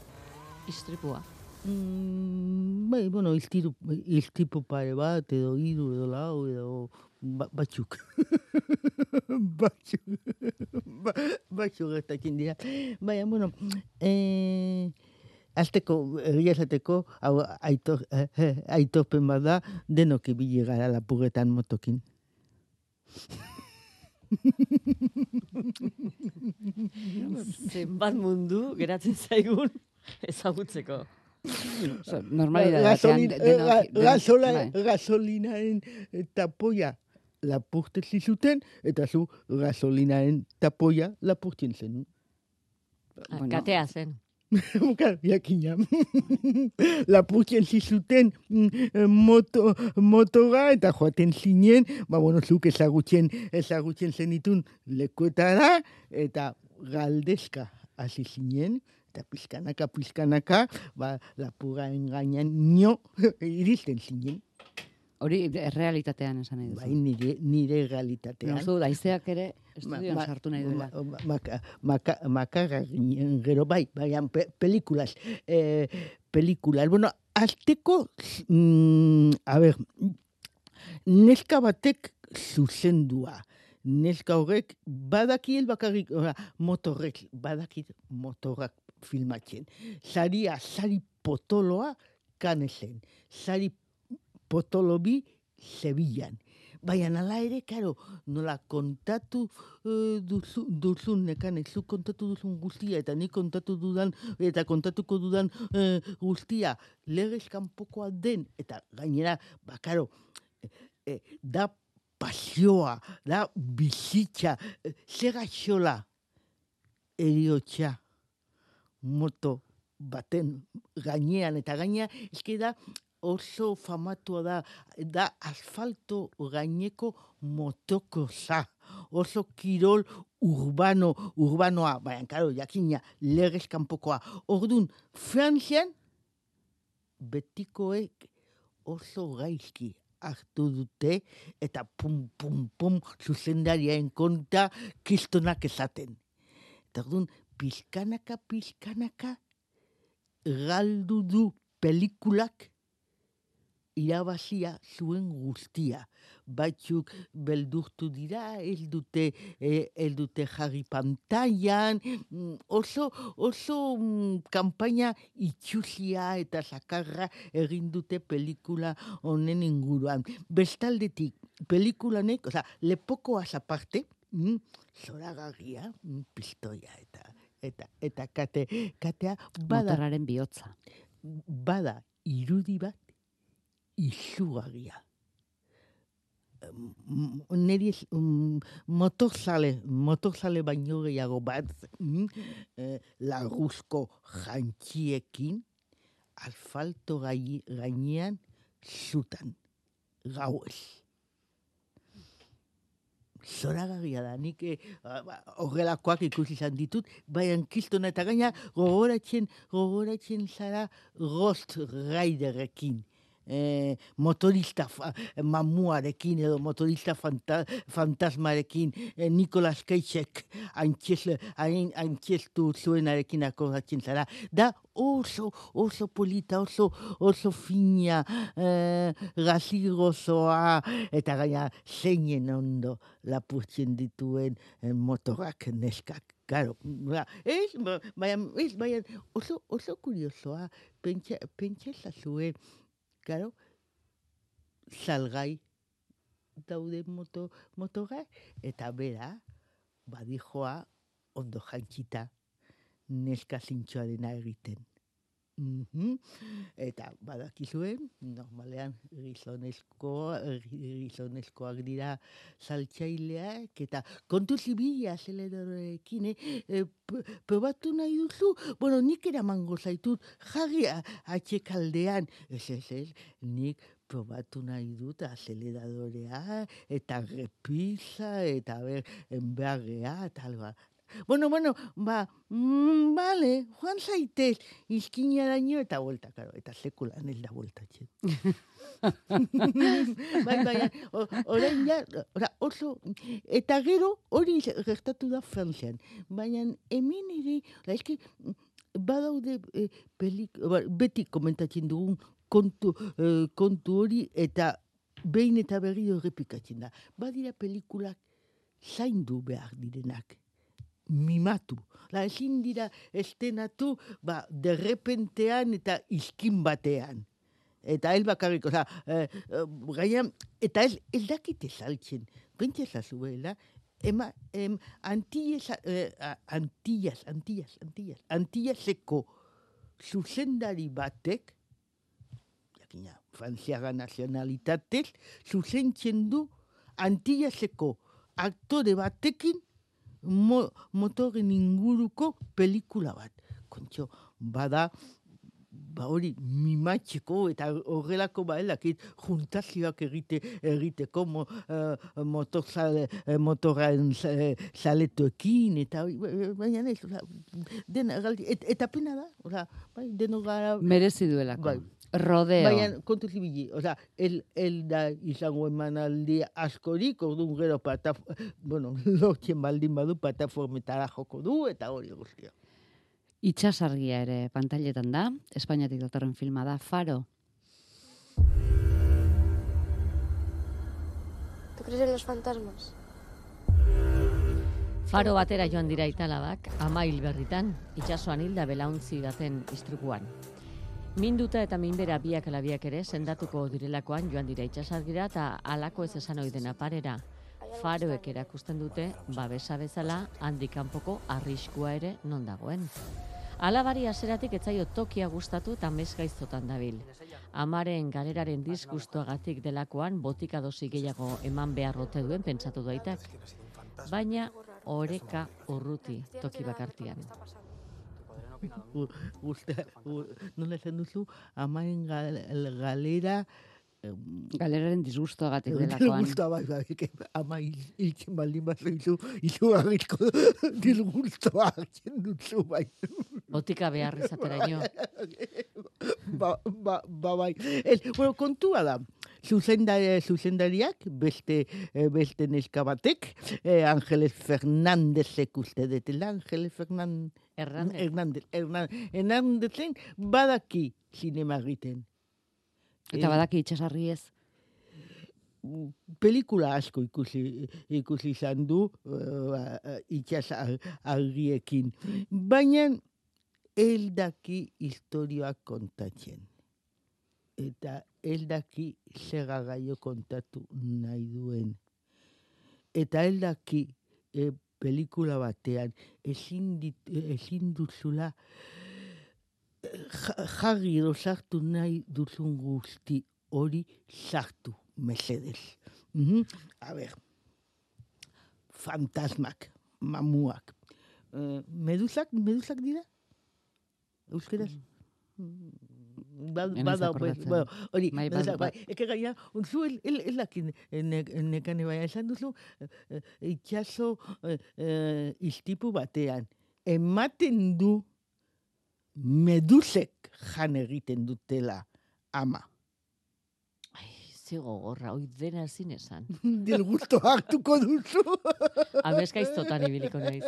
Istripua. Mm, bai, bueno, iltiru, iltipu pare bat, edo hiru, edo lau, edo ba, batzuk. batzuk. ba, batzuk gertatzen dira. Baina, bueno, eh, azteko, egia esateko, hau aitor, eh, eh, aitorpen bat da, denok ibili gara lapurretan motokin. Zenbat mundu geratzen zaigun ezagutzeko. Oso, Normalidade batean, Gasolina, denok- gasola, bai. gasolinaren tapoia lapurtezi zuten, eta zu gasolinaren tapoia lapurtzen zen. Bueno. Katea zen. Claro, jakina. lapurtzen zizuten moto, motora eta joaten zinen, ba, bueno, zuk ezagutzen, ezagutzen zenitun lekuetara, eta galdezka hasi zinen, eta pizkanaka, pizkanaka, ba, lapuraren gainean nio iristen zinen. Hori errealitatean esan nahi Bai, duzu. nire, nire realitatean. Uste dut, aizeak ere Ma- estudioan ma- sartu nahi duela. ma- maka- Makarra gero bai, baian, pe, pelikulas, eh, pelikulas. Bueno, azteko, mm, a ber, neska batek zuzendua. Neska horrek badakiel bakarrik, ora, motorrek, badakit motorrak filmatzen. Saria, sari potoloa kanesen. Sari potolo bi Sevillan. Baina nala ere, karo, nola kontatu eh, duzu, duzun nekan, zu kontatu duzun guztia, eta ni kontatu dudan, eta kontatuko dudan eh, guztia, legez kanpokoa den, eta gainera, bakaro, eh, da pasioa, da bizitza, eh, zer gaixola eriotxa moto baten gainean, eta gainea, eske da oso famatua da, da asfalto gaineko motokrosa, oso kirol urbano, urbanoa, baina, karo, jakina, legez kanpokoa. Orduan, Frantzian, betikoek oso gaizki hartu dute, eta pum, pum, pum, zuzendariaren konta kistonak esaten. Eta orduan, pizkanaka, pizkanaka, galdu du pelikulak irabazia zuen guztia. Batzuk beldurtu dira, ez dute, eh, ez dute jarri pantailan, mm, oso, oso mm, kanpaina itxusia eta sakarra egin dute pelikula honen inguruan. Bestaldetik, pelikulanek, oza, lepokoaz aparte, mm, zoragarria, mm, pistoia eta eta eta kate, katea bada Motorraren bihotza. bada irudi bat izugarria. Neri mm, motorzale, motorzale baino gehiago bat, mm, eh, laguzko jantziekin, asfalto gai, gainean zutan, gauez. Zoragarria da, nik eh, horrelakoak ikusi izan ditut, baina kistona eta gaina gogoratzen, gogoratzen zara Ghost Riderekin. E, motorista mamuarekin edo motorista fanta, fantasmarekin e, Nicolas Cageek antxestu zuenarekin akordatzen zara. Da oso, oso polita, oso, oso fina, e, gazigozoa, eta gaina zeinen ondo lapurtzen dituen e, motorak neskak. Claro, ba, ez, ba, baina, ez, baina, oso, oso kuriosoa, pentsa, pentsa zazue, claro, salgai daude moto, motoga, eta bera, badijoa, ondo jantzita, neska zintxoa dena egiten. Mhm. Eta badakizuen, normalean gizonezko, gizonezkoak dira saltzaileak, eta kontu zibila zelerarekin, eh? E, probatu nahi duzu, bueno, nik eramango zaitut, jarri atxekaldean, ez ez ez, nik probatu nahi dut azeleradorea, eta repisa, eta ber, enbergea, eta alba, Bueno, bueno, ba, mm, vale, joan zaitez, izkinaraino eta vuelta, claro, eta sekulan ez da vuelta, txet. bai, bai, orain ja, ora, oso, eta gero hori gertatu da Frantzian, baina hemen ere, ora, eski, badaude e, pelik, ba, beti komentatzen dugun kontu, e, kontu hori eta behin eta berri horrepikatzen da. Badira pelikulak zaindu behar direnak mimatu. La ezin dira estenatu, ba, derrepentean eta izkin batean. Eta el bakarrik, oza, eh, eh, eta ez, ez dakite saltzen. Pentsa zazuela, ema, em, antillas, eh, antillas, antillas, antillas, antillaseko zuzendari batek, jakina, frantziaga nazionalitatez, zuzentzen du antillaseko aktore batekin mo, motoren inguruko pelikula bat. Kontxo, bada, ba hori mimatxeko eta horrelako baelakit juntazioak egite, egiteko mo, uh, motor zale, uh, motorren zaletuekin eta baina ez, dena, et, eta pena da, oza, bai, deno gara... Merezi duelako. Bai, Rodeo. Baina, kontu zibili, oza, el, el da izango emanaldi askorik, orduan gero pata, bueno, lortzen baldin badu plataformetara joko du, eta hori guztia. Itxasargia ere pantailetan da, Espainiatik datorren filma da, Faro. ¿Tú crees en los fantasmas? Faro batera joan dira italabak, amail berritan, itxasoan hilda belauntzi baten istrukuan. Minduta eta minbera biak alabiak ere sendatuko direlakoan joan dira itxasargira eta alako ez esan oidena parera. Faroek erakusten dute, babesa bezala, handikanpoko arriskua ere non dagoen. Alabari aseratik etzaio tokia gustatu eta mezgaiztotan dabil. Amaren galeraren disgustuagatik delakoan botika dosi gehiago eman beharrote duen pentsatu daitak. Baina oreka urruti toki bakartian nola esan duzu, amaen galera... Galeraren disgustoa gatik delakoan. Disgustoa bai, bai, ama iltzen baldin bat zoizu, izu agitko disgustoa agen dutzu bai. Botika behar izatera ino. ba, ba, ba, bai. El, bueno, kontua da, zuzendari, zuzendariak, beste, beste neska batek, eh, Angeles Fernandezek uste detela, Angeles Fernandez, Hernandez. Hernandez. Hernandez. Hernandezen badaki sinema egiten. Eta badaki itxasarri ez? Pelikula asko ikusi, ikusi izan du uh, itxasarriekin. Baina eldaki historioak kontatzen. Eta eldaki segagaio kontatu nahi duen. Eta eldaki e, pelikula batean ezin, dit, ezin duzula jarri edo sartu nahi duzun guzti hori sartu mesedez. Mm -hmm. A ber, fantasmak, mamuak. Uh, meduzak, meduzak dira? Euskeraz? Mm bada, pues, bueno, hori, bai, bai, bai, eke gaina, unzu, el, el, el, lakin, nekane baina, esan duzu, itxaso iztipu batean, ematen du medusek jan egiten dutela ama. Ze gogorra, oi dena ezin esan. Del gusto hartuko duzu. Ameska iztotan ibiliko naiz.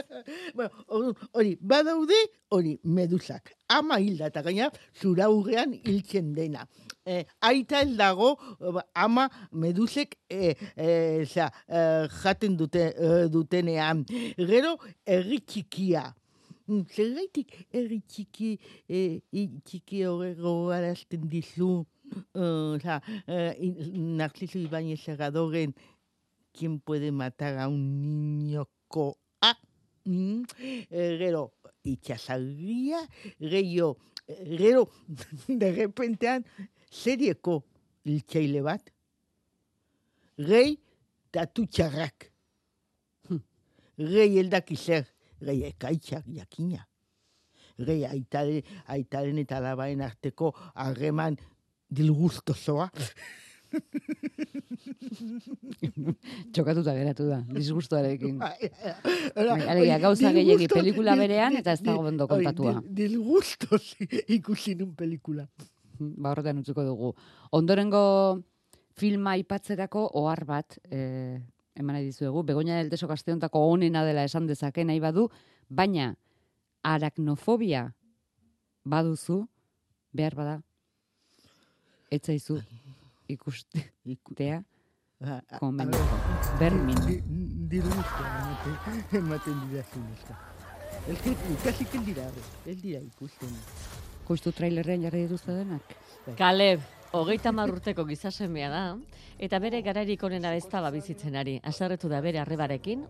bueno, orduan, hori, badaude, hori, medusak. Ama hilda eta gaina, zura hurrean hiltzen dena. Eh, aita ez dago, eh, ama medusek eh, eh, za, eh, jaten dute, eh, dutenean. Gero, erri txikia. Mm, Zergaitik erri txiki, eh, i- txiki horre gogarazten dizu, o sea, eh, in- Narciso Ibáñez Serradoren, ¿quién puede matar a un niño coa? Mm, eh, gero, itxasarria, gero, eh, gero, de repentean, serieko iltzaile bat, gehi tatu txarrak. Hm. Gehi eldaki zer, gehi ekaitzak jakina. Gehi aitaren, aitaren eta alabaen arteko harreman dilgustozoa. Txokatuta geratu da, disgustoarekin. Bai, Alegia, gauza gehiegi pelikula berean eta ez dago ondo kontatua. Dilgustoz ikusi nun pelikula. ba horretan utzuko dugu. Ondorengo filma aipatzerako ohar bat eh, eman dizuegu, Begoña del Teso Casteontako onena dela esan dezake nahi badu, baina aracnofobia baduzu, behar bada, etzaizu ikustea Ah, ver, Bermin. di- Dilgusto ematen, dira. Ez que, ikasik el dira, el dira ikusten. Justu trailerrean jarri dituzte denak? Kaleb, hogeita hamar urteko gizasemea da, eta bere gararik onena ez da bizitzen ari. Aserretu da bere arrebarekin,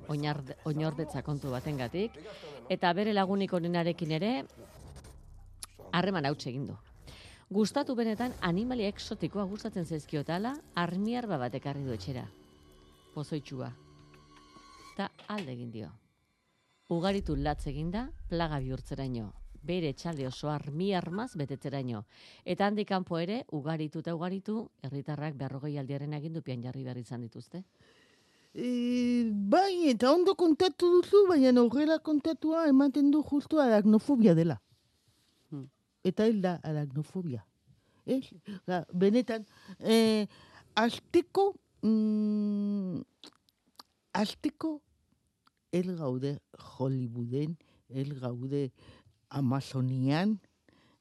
oinordetza kontu batengatik, eta bere lagunik onenarekin ere, harreman hautsi egin du. Gustatu benetan animalia exotikoa gustatzen zaizkiotala, armiarba bat ekarri du etxera. Pozoitxua. Ta alde egin dio. Ugaritu latz eginda, plaga bihurtzeraino. Bere etxalde oso armi armaz betetzeraino. Eta handik kanpo ere, ugaritu eta ugaritu, herritarrak berrogei aldiaren agindu pian jarri behar izan dituzte. E, bai, eta ondo kontatu duzu, baina horrela kontatua ematen du justu aracnofobia dela. Eta hil da aracnofobia. Ez? Oza, benetan, eh, azteko, mm, azteko, el gaude Hollywooden, el gaude Amazonian,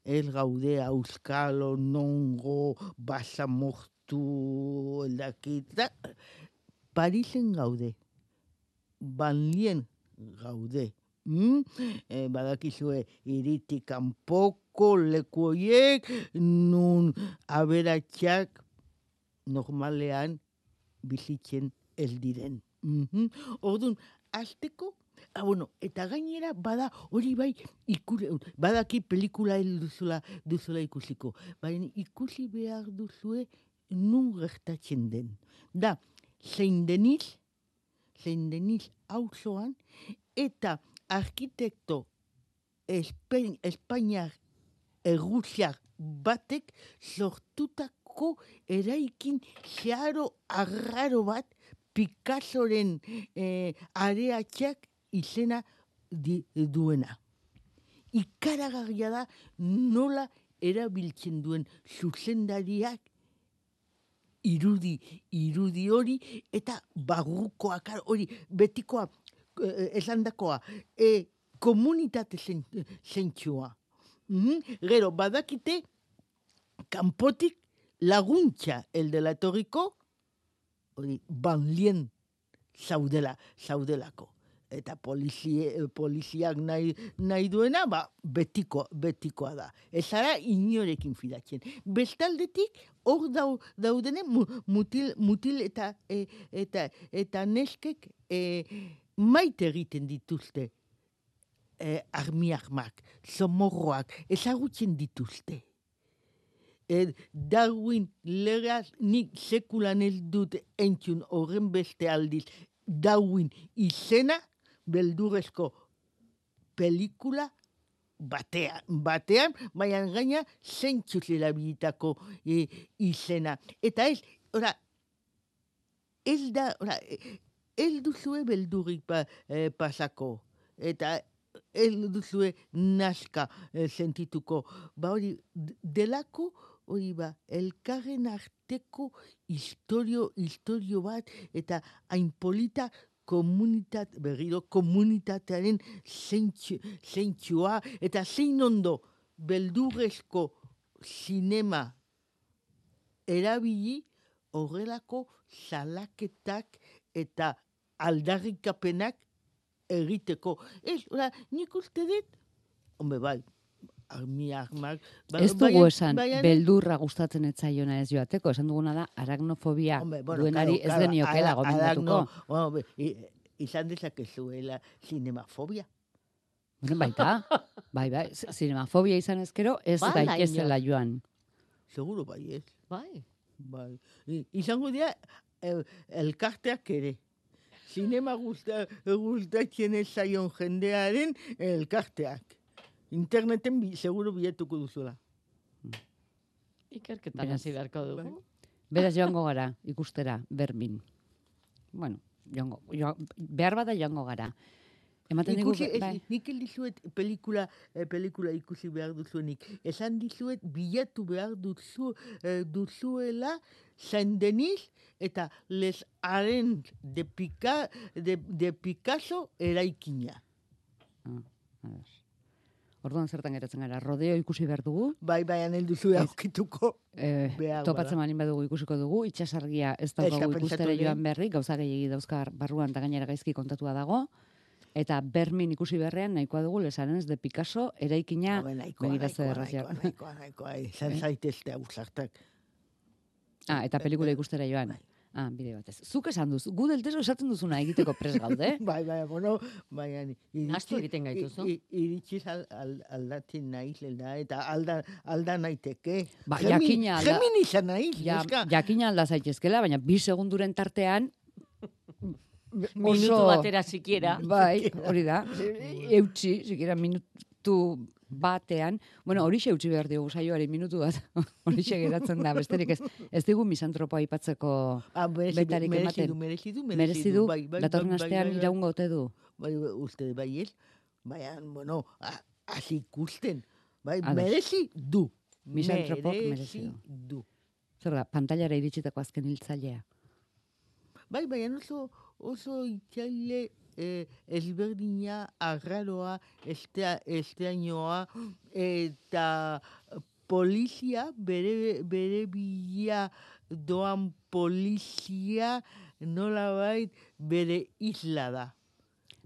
el gaude Auskalo, Nongo, Basamortu, el dakit, da, Parisen gaude, banlien gaude. Mm? E, badakizue iritik kanpoko leku horiek, nun aberatsak normalean bizitzen ez diren. Mhm. Orduan, azteko, ah, bueno, eta gainera bada hori bai ikure, badaki pelikula duzula, duzula ikusiko. Baina ikusi behar duzue nun gertatzen den. Da, zein deniz, zein deniz auzoan, eta arkitekto Espein, Espainiar errusiak batek sortutako eraikin zeharo arraro bat Picassoren eh, areatxak izena di, duena. Ikaragarria da nola erabiltzen duen zuzendariak irudi, irudi hori eta barrukoak hori betikoa esandakoa e, komunitate zen- zentsua. Mhm. Gero, badakite kanpotik laguntza eldela etorriko hori banlien zaudela, zaudelako. Eta polizie, poliziak nahi, nahi duena, ba, betiko, betikoa da. Ez zara inorekin fidatzen. Bestaldetik, hor dau, daudene mu- mutil, mutil eta, e, eta, eta neskek e, maite egiten dituzte e, armiarmak, zomorroak, ezagutzen dituzte. E, Darwin legaz nik sekulan ez dut entzun horren beste aldiz Darwin izena beldurrezko pelikula batean, batean, baina gaina zentzuz erabilitako e, izena. Eta ez, ora, ez da, ora, ez duzue pa, e, pasako. Eta ez duzue naska e, sentituko. Ba hori, delako hori ba, elkarren arteko historio, historio bat, eta hain polita komunitat, berriro komunitatearen zeintzua, eta zein ondo beldurrezko sinema erabili horrelako salaketak eta aldarrikapenak egiteko. Ez, ora, nik uste dut, hombre, bai, armi armak... ba- Ez dugu baina- esan, baina- beldurra gustatzen ez zaiona ez joateko, esan duguna da aracnofobia Hombre, bueno, duenari claro, ez deniokela ara- gomendatuko. aragno- bueno, be, i- izan dezakezuela zinemafobia. Bueno, baita, bai, bai, zinemafobia izan ezkero, ez Bada daitezela joan. Seguro bai, ez? Bai. Bai. Izango dira el, elkarteak ere. Zinema gusta, gustatzen ez zaion jendearen elkarteak. Interneten bi, seguro bilatuko duzuela. Ikerketan Beraz, hasi beharko dugu. Beraz joango gara, ikustera, bermin. Bueno, joango, jo, behar bada joango gara. Ematen Ikusi, ez, bai, nik dizuet pelikula, eh, pelikula ikusi behar duzuenik. Esan dizuet bilatu behar duzu, eh, duzuela Saint Denis eta Les Arends de, Pica, de, de Picasso eraikina. a ver. Orduan zertan geratzen gara, rodeo ikusi behar dugu, Bai, baian heldu zu aukituko. eh, Behar topatzen balin badugu ikusiko dugu, itxasargia ez daukagu ikustera lehen. joan berri, gauza gehiagi dauzka barruan eta gainera gaizki kontatua dago, eta bermin ikusi berrean nahikoa dugu lesaren de Picasso eraikina Habe, nahikoa, begira ze nahikoa, errazia. nahikoa, nahikoa, izan Eh? zaitezte ausartak. Ah, eta pelikula ikustera joan. Bai. Ah, bide batez. Zuk esan duzu, gu delteso esaten duzuna egiteko pres gaude. Bai, bai, bueno, bai, Nahastu egiten gaituzu. Iritsiz al, al, aldatzen naiz, da, eta alda, alda naiteke. Ba, Gemi- jakina alda- Geminiza naiz, ja, neska. jakina alda zaitezkela, baina bi segunduren tartean Minutu oso- batera sikiera. Bai, hori da. Eutxi, sikiera minutu batean. Bueno, hori eutxi behar diogu saioari minutu bat. hori geratzen da, besterik ez. Ez digu misantropoa aipatzeko Ah, betarik ematen. du, merezi du, merezi du, bai, bai, datorren bai, bai, astean bai, bai. iraungo ote du. Bai, bai, uste, bai ez? Baina, bueno, hasi ikusten. Bai, merezi du. Misantropok merezi du. Zer da, pantailara iritsitako azken hiltzailea. Bai, baina oso, oso itxaile eh, ezberdina, arraroa, estea, esteainoa, eta polizia, bere, bere bila doan polizia, nola bere isla da.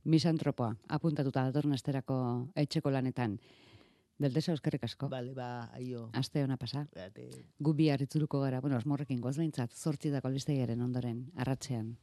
Misantropoa, apuntatuta datorren asterako etxeko lanetan. Deltesa eskerrik asko. Bale, ba, aio. Aste ona pasa. Beate. Gu bi harritzuruko gara, bueno, asmorrekin goaz behintzat, zortzi dako albistegiaren ondoren, arratzean.